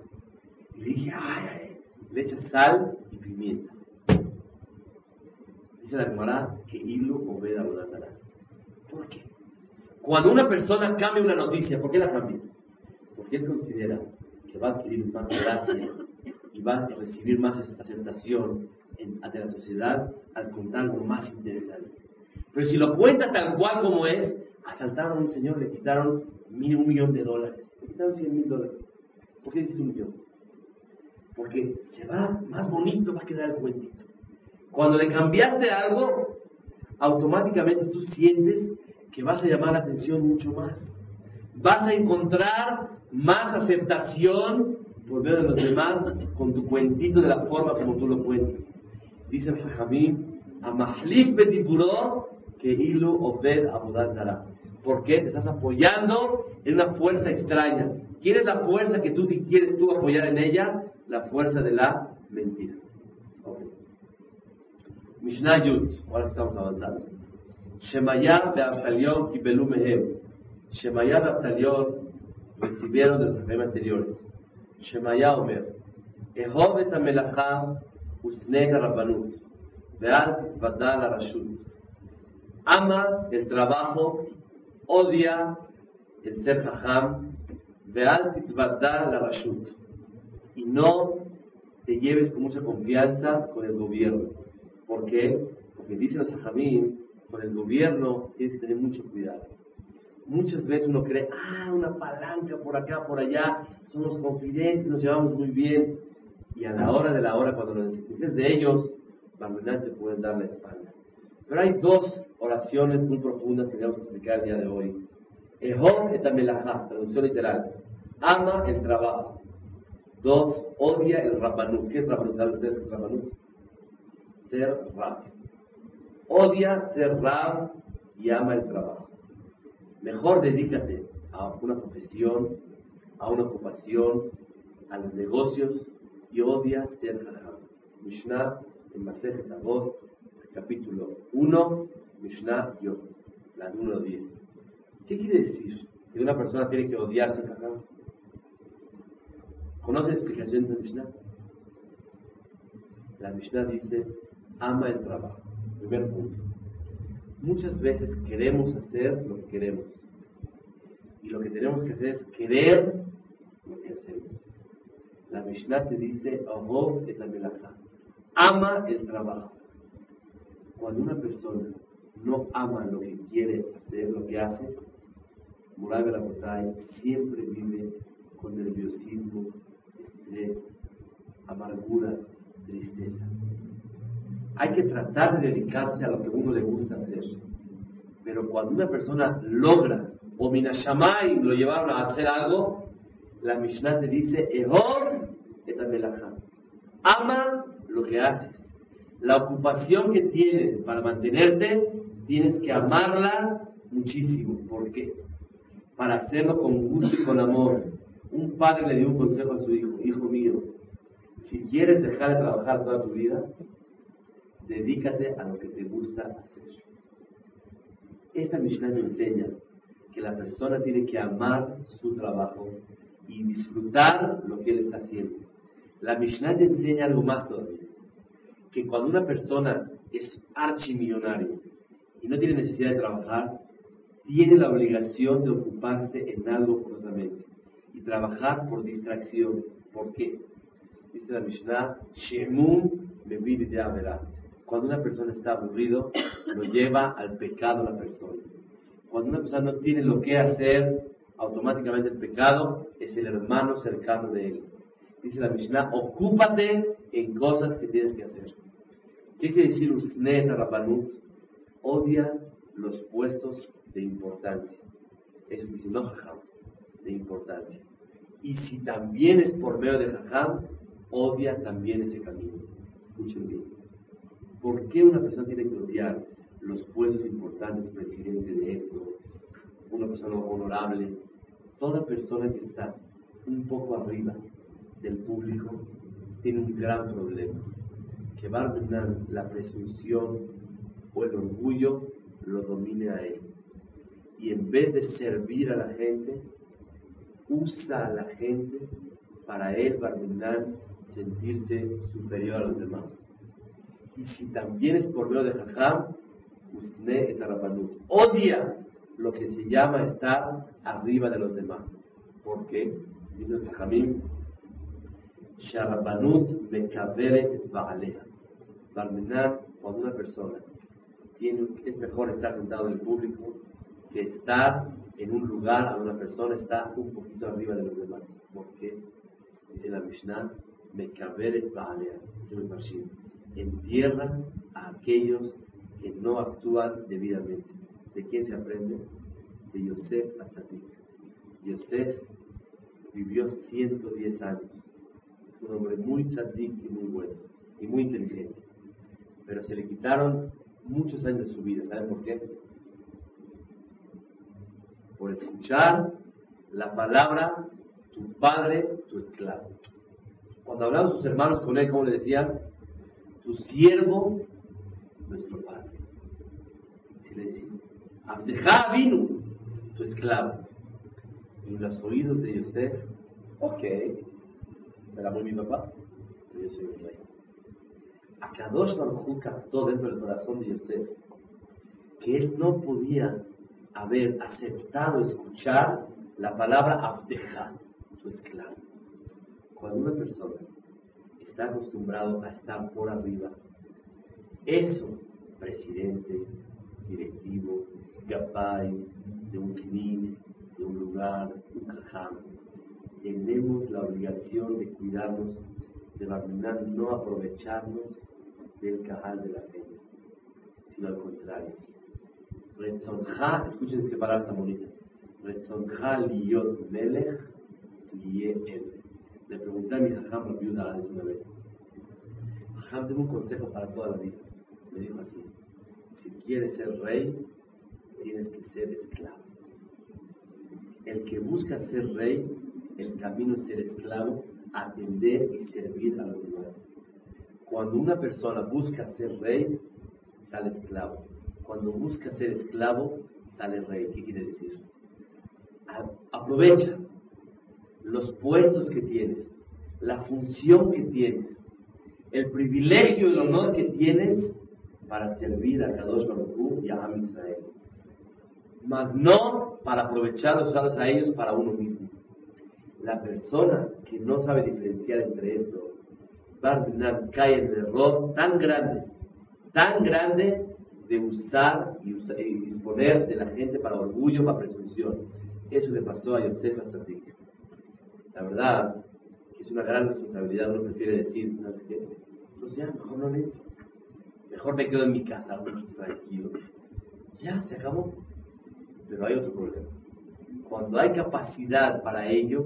y le dice, ay, ay, le echa sal y pimienta. Dice la Gemara que hilo bodazara. ¿Por qué? Cuando una persona cambia una noticia, ¿por qué la cambia? Porque él considera que va a adquirir más gracia y va a recibir más aceptación en- ante la sociedad al contar algo más interesante. Pero si lo cuenta tal cual como es, asaltaron a un señor, le quitaron un millón de dólares, le quitaron cien mil dólares. ¿Por qué dices un millón? Porque se va más bonito, va a quedar el cuentito. Cuando le cambiaste algo, automáticamente tú sientes que vas a llamar la atención mucho más. Vas a encontrar más aceptación por medio de los demás con tu cuentito de la forma como tú lo cuentas. Dice el Amahlif Bediburo que Ilu Obed Abudaz ¿Por qué? Te estás apoyando en una fuerza extraña. ¿Quién es la fuerza que tú quieres tú apoyar en ella? La fuerza de la mentira. Okay. Mishnah Yud, ahora estamos avanzando. Shemayah Beaftalión Kibelú Mehem. Shemayah Beaftalión recibieron de los problemas anteriores. Shemayah Omer. Ehovet Amelachá Usnet Rabbanut. Verás, Badal Rashut. Ama el trabajo, odia el ser jajam, Verás, Badal Rashut. Y no te lleves con mucha confianza con el gobierno. ¿Por qué? Porque dicen los jajamín, con el gobierno tienes que tener mucho cuidado. Muchas veces uno cree, ah, una palanca por acá, por allá, somos confidentes, nos llevamos muy bien. Y a la hora de la hora, cuando nos necesites de ellos, Barmenán te pueden dar la espalda. Pero hay dos oraciones muy profundas que tenemos que explicar el día de hoy. Ehom et amelajá, traducción literal. Ama el trabajo. Dos, odia el rabanut. ¿Qué es rabanut? ¿Saben ustedes qué es? Ser rab. Odia ser rab y ama el trabajo. Mejor dedícate a una profesión, a una ocupación, a los negocios y odia ser jajam. Mishnah en Masejet Avot, capítulo 1, Mishnah Yod, la 1 al 10. ¿Qué quiere decir? Que una persona tiene que odiar ser jajam. ¿Conoce la explicación de la Mishnah? La Mishnah dice, ama el trabajo. Primer punto. Muchas veces queremos hacer lo que queremos. Y lo que tenemos que hacer es querer lo que hacemos. La Mishnah te dice, Ahov et amelachá. Ama el trabajo. Cuando una persona no ama lo que quiere hacer, lo que hace, Murai Belabotai siempre vive con nerviosismo, estrés, amargura, tristeza. Hay que tratar de dedicarse a lo que uno le gusta hacer. Pero cuando una persona logra, o Minashamay lo llevaron a hacer algo, la Mishnah te dice, Ehor et. Ama lo que haces. La ocupación que tienes para mantenerte, tienes que amarla muchísimo. ¿Por qué? Para hacerlo con gusto y con amor. Un padre le dio un consejo a su hijo, hijo mío, si quieres dejar de trabajar toda tu vida, dedícate a lo que te gusta hacer. Esta Mishnah me enseña que la persona tiene que amar su trabajo y disfrutar lo que él está haciendo. La Mishnah te enseña algo más todavía, que cuando una persona es archimillonario y no tiene necesidad de trabajar, tiene la obligación de ocuparse en algo forzosamente y trabajar por distracción. ¿Por qué? Dice la Mishnah. Cuando una persona está aburrido, lo lleva al pecado la persona. Cuando una persona no tiene lo que hacer, automáticamente el pecado es el hermano cercano de él. Dice la Mishnah, ocúpate en cosas que tienes que hacer. ¿Qué quiere decir Usnet Rabbanut? Odia los puestos de importancia. Eso dice, no jajam, de importancia. Y si también es por medio de jajam, odia también ese camino. Escuchen bien. ¿Por qué una persona tiene que odiar los puestos importantes, presidente de esto, una persona honorable? Toda persona que está un poco arriba del público tiene un gran problema. Que Barminan, la presunción o el orgullo lo domine a él. Y en vez de servir a la gente, usa a la gente para él, Barminan, sentirse superior a los demás. Y si también es por medio de Jajam, Usne et. Odia lo que se llama estar arriba de los demás. ¿Por qué? Dice el Jajamim, Sharabanut mekaberet ba'aleha. Barmenán, cuando una persona tiene, es mejor estar sentado en el público que estar en un lugar donde una persona está un poquito arriba de los demás. Porque, dice la Mishnah, me caberet baalea, dice el Mashim, entierra a aquellos que no actúan debidamente. ¿De quién se aprende? De Yosef Atzadik. Yosef vivió 110 años. Un hombre muy tzadik y muy bueno, y muy inteligente. Pero se le quitaron muchos años de su vida. ¿Saben por qué? Por escuchar la palabra tu padre, tu esclavo. Cuando hablaban sus hermanos con él, ¿cómo le decían? Tu siervo, nuestro padre. Y le decían, Abdejá tu esclavo. Y los oídos de Yosef, ok, será muy mi papá, pero yo soy el rey. A Kadosh Baruj captó dentro del corazón de Yosef que él no podía haber aceptado escuchar la palabra Abdeja, tu esclavo. Cuando una persona está acostumbrado a estar por arriba, eso, presidente, directivo, gabay, de un knis, de un lugar, un cajam, tenemos la obligación de cuidarnos, de no aprovecharnos del cajal de la gente, sino al contrario. Retzonja, escuchen qué palabras tan bonitas. Retzonja liyot melech Le pregunté a mi jajam viuda una vez. Jajam, tengo un consejo para toda la vida. Me dijo así, si quieres ser rey, tienes que ser esclavo. El que busca ser rey, el camino es ser esclavo, atender y servir a los demás. Cuando una persona busca ser rey, sale esclavo. Cuando busca ser esclavo, sale rey. ¿Qué quiere decir? Aprovecha los puestos que tienes, la función que tienes, el privilegio y el honor que tienes para servir a Kadosh Baruch y a Am Israel. Mas no para aprovechar los a ellos para uno mismo. La persona que no sabe diferenciar entre esto, Barminan cae en el error tan grande, tan grande de usar y, disponer de la gente para orgullo, para presunción. Eso le pasó a Yosef Atzadik. La verdad, que es una gran responsabilidad, uno prefiere decir, ¿sabes qué? Pues ya, mejor no le entro. Mejor me quedo en mi casa, tranquilo. Ya, se acabó. Pero hay otro problema. Cuando hay capacidad para ello,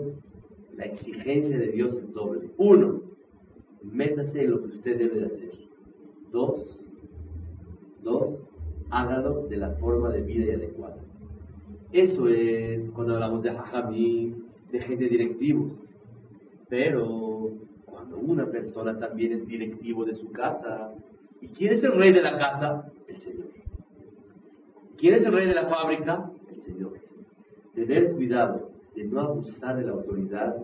la exigencia de Dios es doble. Uno, métase en lo que usted debe de hacer. Dos, dos, hágalo de la forma de vida y adecuada. Eso es cuando hablamos de hajamí, de gente directivos. Pero cuando una persona también es directivo de su casa, ¿y quién es el rey de la casa? El Señor. ¿Quién es el rey de la fábrica? El Señor. Tener cuidado de no abusar de la autoridad,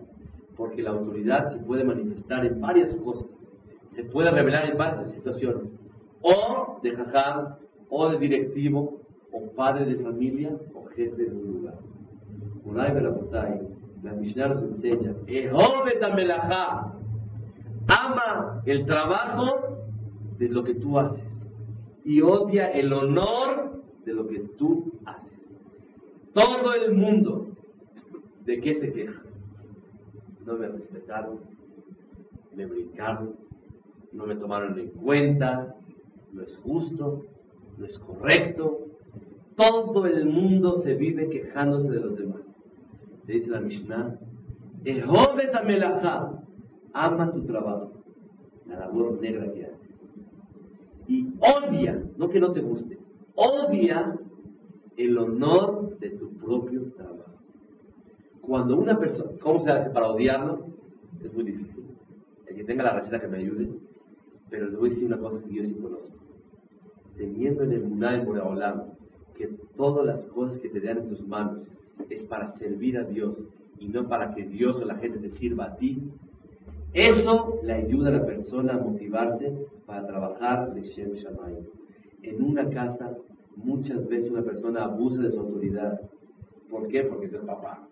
porque la autoridad se puede manifestar en varias cosas, se puede revelar en varias situaciones, o de jajam, o de directivo, o padre de familia, o jefe de un lugar. la Mishnah nos enseña, ama el trabajo de lo que tú haces y odia el honor de lo que tú haces. Todo el mundo, ¿de qué se queja? No me respetaron, me brincaron, no me tomaron en cuenta, no es justo, no es correcto. Todo el mundo se vive quejándose de los demás. Dice la Mishnah, ama tu trabajo, la labor negra que haces. Y odia, no que no te guste, odia el honor de tu propio trabajo. Cuando una persona, ¿cómo se hace para odiarlo? Es muy difícil. El que tenga la receta que me ayude, pero les voy a decir una cosa que yo sí conozco. Teniendo en el Munay Boreolam que todas las cosas que te dan en tus manos es para servir a Dios y no para que Dios o la gente te sirva a ti, eso le ayuda a la persona a motivarse para trabajar de Shem Shammai. En una casa muchas veces una persona abusa de su autoridad. ¿Por qué? Porque es el papá.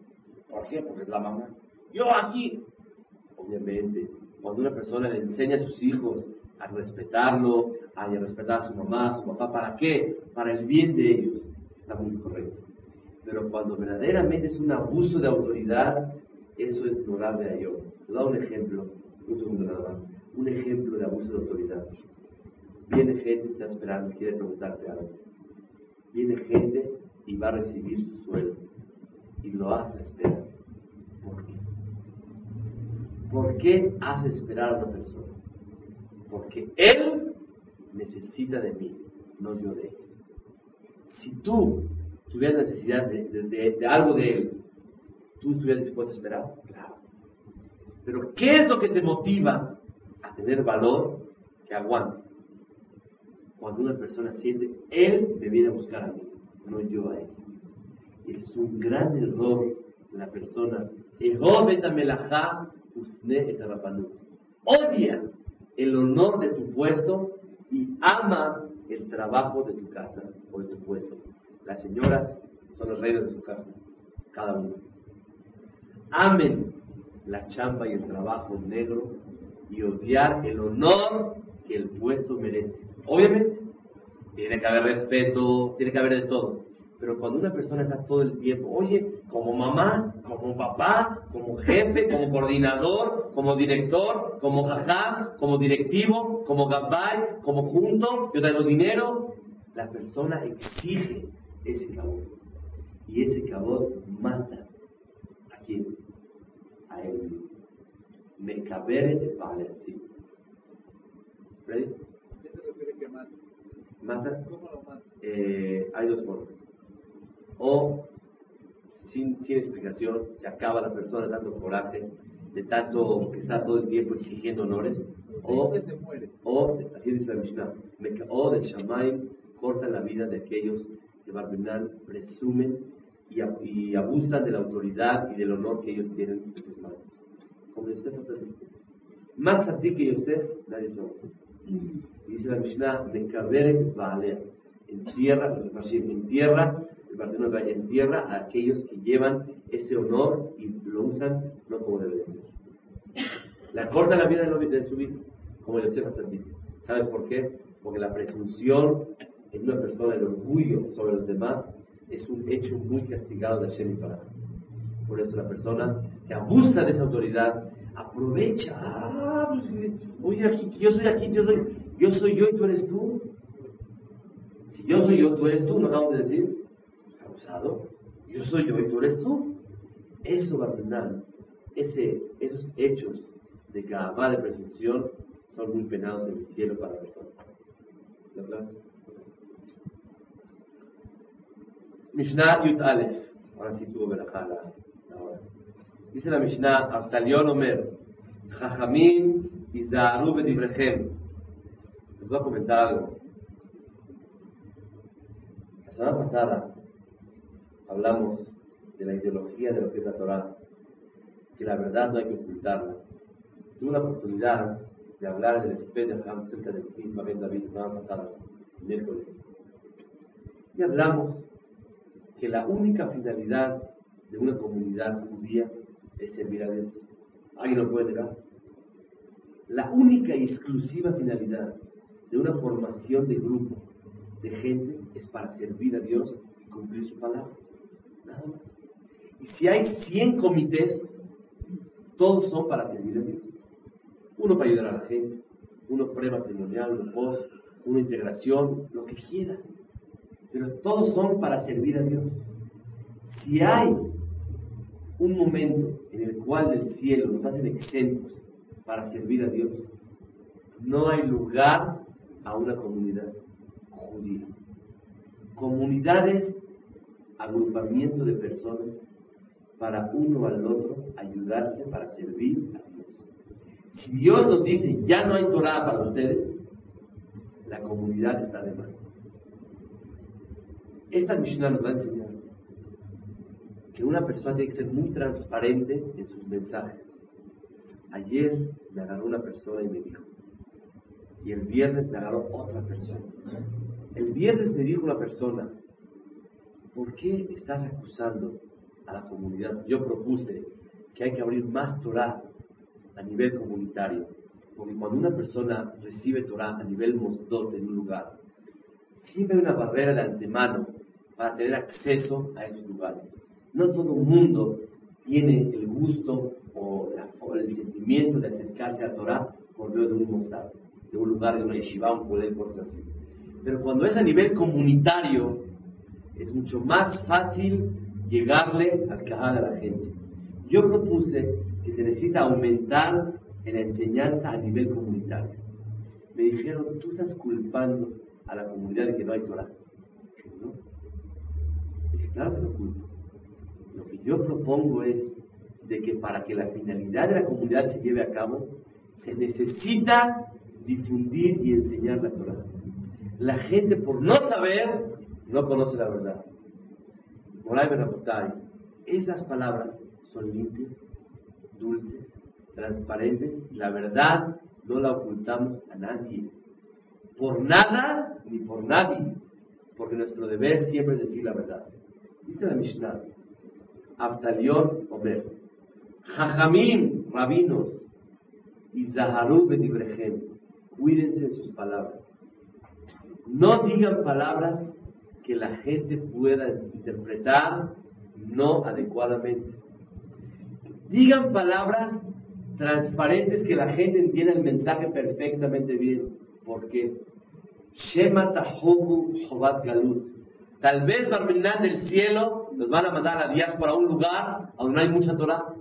¿Por qué? Porque es la mamá. Yo aquí. Obviamente, cuando una persona le enseña a sus hijos a respetarlo, a respetar a su mamá, a su papá. ¿Para qué? Para el bien de ellos. Está muy correcto. Pero cuando verdaderamente es un abuso de autoridad, eso es honorable a yo. Da un ejemplo, un segundo nada más. Un ejemplo de abuso de autoridad. Viene gente, está esperando, quiere preguntarte algo. Viene gente y va a recibir su sueldo. Y lo hace esperar. ¿Por qué? ¿Por qué hace esperar a una persona? Porque él necesita de mí, no yo de él. Si tú tuvieras necesidad de, algo de él, ¿tú estuvieras dispuesto a esperar? Claro. Pero ¿qué es lo que te motiva a tener valor que aguante? Cuando una persona siente, él me viene a buscar a mí, no yo a él. es un gran error la persona. Odia el honor de tu puesto y ama el trabajo de tu casa o de tu puesto. Las señoras son los reyes de su casa, cada uno. Amen la chamba y el trabajo negro y odiar el honor que el puesto merece. Obviamente, tiene que haber respeto, tiene que haber de todo. Pero cuando una persona está todo el tiempo, oye, como mamá, como papá, como jefe, como coordinador, como director, como jajá, como directivo, como gabay, como junto, yo traigo dinero, la persona exige ese cabot. Y ese cabot mata a quién? A él mismo. Me vale, sí. ¿Ready? ¿Qué se refiere que mata? ¿Mata? ¿Cómo lo mata? Eh, hay dos formas. O sin, sin explicación, se acaba la persona de tanto coraje, de tanto que está todo el tiempo exigiendo honores, o, ¿Dónde se muere? o así dice la Mishnah, o del Shammai corta la vida de aquellos que Barbenán presumen y, y abusan de la autoridad y del honor que ellos tienen en sus manos. Como Yosef Atzadik. Más tzadik que Yosef, nadie sabe. Dice la Mishnah, Mekaberet Baalea. Entierra, los Mepashim, entierra, el Barbenán va, entierra a aquellos que llevan ese honor y lo usan no como debe de ser. La corta la vida de su vida, como Yosef Atzadik. ¿Sabes por qué? Porque la presunción en una persona, el orgullo sobre los demás, es un hecho muy castigado de Hashem y para Por eso la persona que abusa de esa autoridad aprovecha. Ah, pues, oye, aquí, yo soy aquí, yo soy, yo soy yo y tú eres tú. Si yo soy yo, tú eres tú, ¿no acabamos de decir? Abusado. Yo soy yo y tú eres tú. Eso terminar. Ese, esos hechos de gabá de presunción son muy penados en el cielo para la persona. ¿Verdad? Mishnah Yut Aleph. Ahora sí tuvo verajá la, la hora. Dice la Mishnah, Aftalion Omer, Jajamim Izaharu Bedibrechem. Les voy a comentar algo. La semana pasada hablamos de la ideología de lo que es la Torah, que la verdad no hay que ocultarla. Tuve la oportunidad de hablar en el Sped de Ham cerca del Cris Ben David la semana pasada, miércoles. Y hablamos que la única finalidad de una comunidad judía es servir a Dios. ¿Alguien lo puede negar? La única y exclusiva finalidad de una formación de grupo de gente es para servir a Dios y cumplir su palabra. Nada más. Y si hay 100 comités, todos son para servir a Dios. Uno para ayudar a la gente, uno prematrimonial, uno post, una integración, lo que quieras. Pero todos son para servir a Dios. Si hay un momento en el cual del cielo nos hacen exentos para servir a Dios, no hay lugar a una comunidad judía. Comunidades, agrupamiento de personas para uno al otro ayudarse para servir a Dios. Si Dios nos dice, ya no hay Torah para ustedes, la comunidad está de más. Esta Mishnah nos va a enseñar que una persona tiene que ser muy transparente en sus mensajes. Ayer me agarró una persona y me dijo, y el viernes me agarró otra persona. El viernes me dijo una persona, ¿por qué estás acusando a la comunidad? Yo propuse que hay que abrir más Torah a nivel comunitario. Porque cuando una persona recibe Torah a nivel mosdot en un lugar, siempre hay una barrera de antemano para tener acceso a esos lugares. No todo mundo tiene el gusto o, el sentimiento de acercarse a Torah por medio de un mosad, de un lugar, de una yeshiva, un poder, así. Pero cuando es a nivel comunitario, es mucho más fácil llegarle al cajal de la gente. Yo propuse que se necesita aumentar en la enseñanza a nivel comunitario. Me dijeron, tú estás culpando a la comunidad de que no hay Torah. Dije, ¿no? Dije, claro que no culpo. Yo propongo es de que para que la finalidad de la comunidad se lleve a cabo, se necesita difundir y enseñar la Torah. La gente por no saber, no conoce la verdad. Moray esas palabras son limpias, dulces, transparentes, la verdad no la ocultamos a nadie. Por nada ni por nadie, porque nuestro deber siempre es decir la verdad. Dice la Mishnah, Aftalión Omer, Jajamim, rabinos, y Zaharú Bedibrejem, cuídense de sus palabras. No digan palabras que la gente pueda interpretar no adecuadamente. Digan palabras transparentes que la gente entienda el mensaje perfectamente bien. ¿Por qué? Shema Jobat Galut. Tal vez Barminan del cielo nos van a mandar a la diáspora a un lugar donde no hay mucha Torah.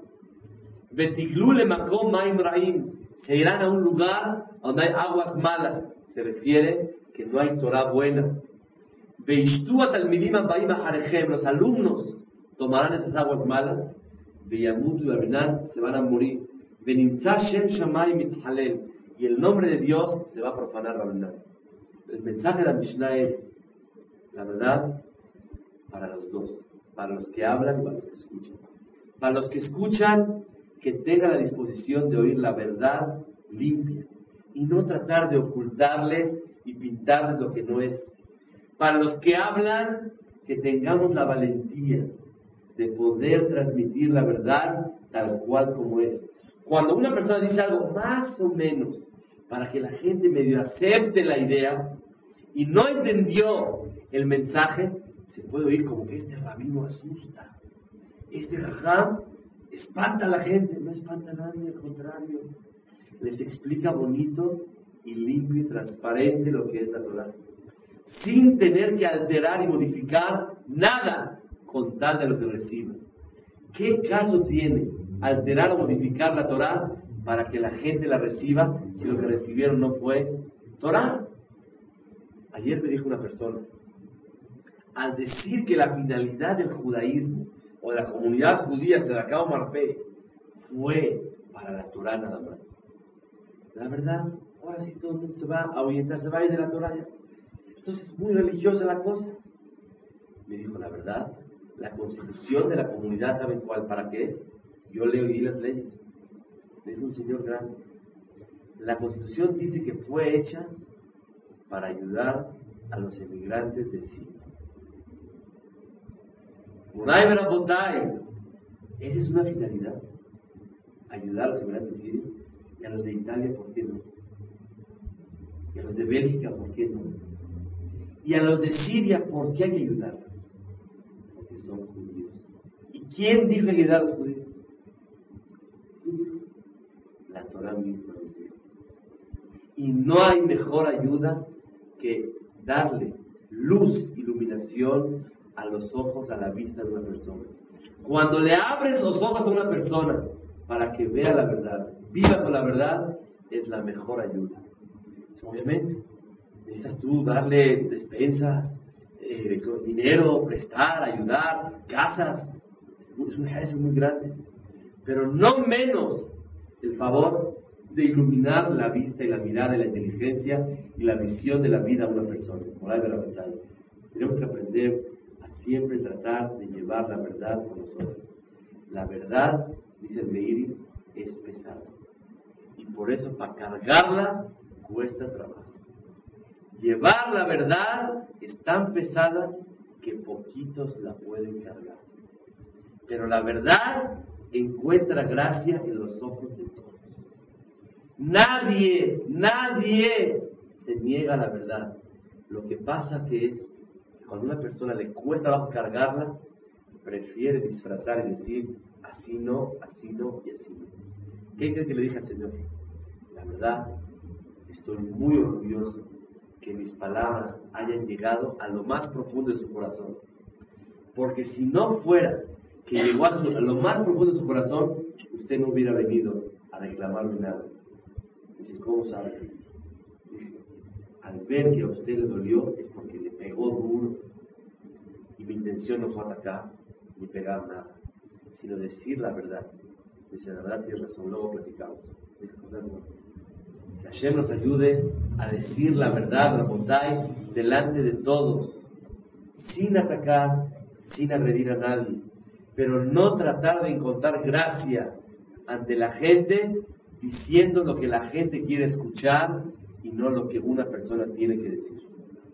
Betiglu le makom maim raim. Se irán a un lugar donde hay aguas malas. Se refiere que no hay Torah buena. Veishtu talmidim abaim aharechem. Los alumnos tomarán esas aguas malas. Veyamut y Barminan se van a morir. Benimtza Shem Shammai mithalel. Y el nombre de Dios se va a profanar Barminan. El mensaje de la Mishnah es la verdad para los dos, para los que hablan y para los que escuchan. Para los que escuchan, que tengan la disposición de oír la verdad limpia y no tratar de ocultarles y pintarles lo que no es. Para los que hablan, que tengamos la valentía de poder transmitir la verdad tal cual como es. Cuando una persona dice algo más o menos para que la gente medio acepte la idea y no entendió el mensaje, se puede oír como que este rabino asusta. Este jajam espanta a la gente, no espanta a nadie, al contrario. Les explica bonito y limpio y transparente lo que es la Torah. Sin tener que alterar y modificar nada con tal de lo que reciben. ¿Qué caso tiene alterar o modificar la Torah para que la gente la reciba si lo que recibieron no fue Torah? Ayer me dijo una persona, al decir que la finalidad del judaísmo o de la comunidad judía se la acabó Marpe fue para la Torah nada más. La verdad, ahora sí todo el mundo se va a orientar, se va a ir de la Torah ya. Entonces es muy religiosa la cosa. Me dijo, la verdad, la constitución de la comunidad, ¿saben cuál para qué es? Yo leo y di las leyes. Me dijo un señor grande. La constitución dice que fue hecha para ayudar a los emigrantes de Siria. Munay Berabotay. Esa es una finalidad. Ayudar a los emigrantes de Siria. Y a los de Italia, ¿por qué no? Y a los de Bélgica, ¿por qué no? Y a los de Siria, ¿por qué hay que ayudarlos? Porque son judíos. ¿Y quién dijo ayudar a los judíos? La Torah misma nos dijo. Y no hay mejor ayuda que darle luz, iluminación a los ojos, a la vista de una persona. Cuando le abres los ojos a una persona para que vea la verdad, viva con la verdad, es la mejor ayuda. Obviamente, necesitas tú darle despensas, eh, dinero, prestar, ayudar, casas. Es un ejército muy grande. Pero no menos el favor de iluminar la vista y la mirada y la inteligencia y la visión de la vida a una persona. Moral de la verdad. Tenemos que aprender siempre tratar de llevar la verdad con nosotros. La verdad, dice el Meiri, es pesada. Y por eso para cargarla cuesta trabajo. Llevar la verdad es tan pesada que poquitos la pueden cargar. Pero la verdad encuentra gracia en los ojos de todos. Nadie, nadie se niega a la verdad. Lo que pasa que es cuando una persona le cuesta cargarla, prefiere disfrazar y decir, así no, así no y así no. ¿Qué cree que le dije al Señor? La verdad, estoy muy orgulloso que mis palabras hayan llegado a lo más profundo de su corazón. Porque si no fuera que llegó a, lo más profundo de su corazón, usted no hubiera venido a reclamarme nada. Dice, ¿cómo sabes? Al ver que a usted le dolió es porque duro. Y mi intención no fue atacar ni pegar nada, sino decir la verdad. Dice, la verdad tienes razón, luego platicamos. Dije, "José, bueno, que Hashem nos ayude a decir la verdad, Rabotai, delante de todos, sin atacar, sin agredir a nadie, pero no tratar de encontrar gracia ante la gente diciendo lo que la gente quiere escuchar y no lo que una persona tiene que decir.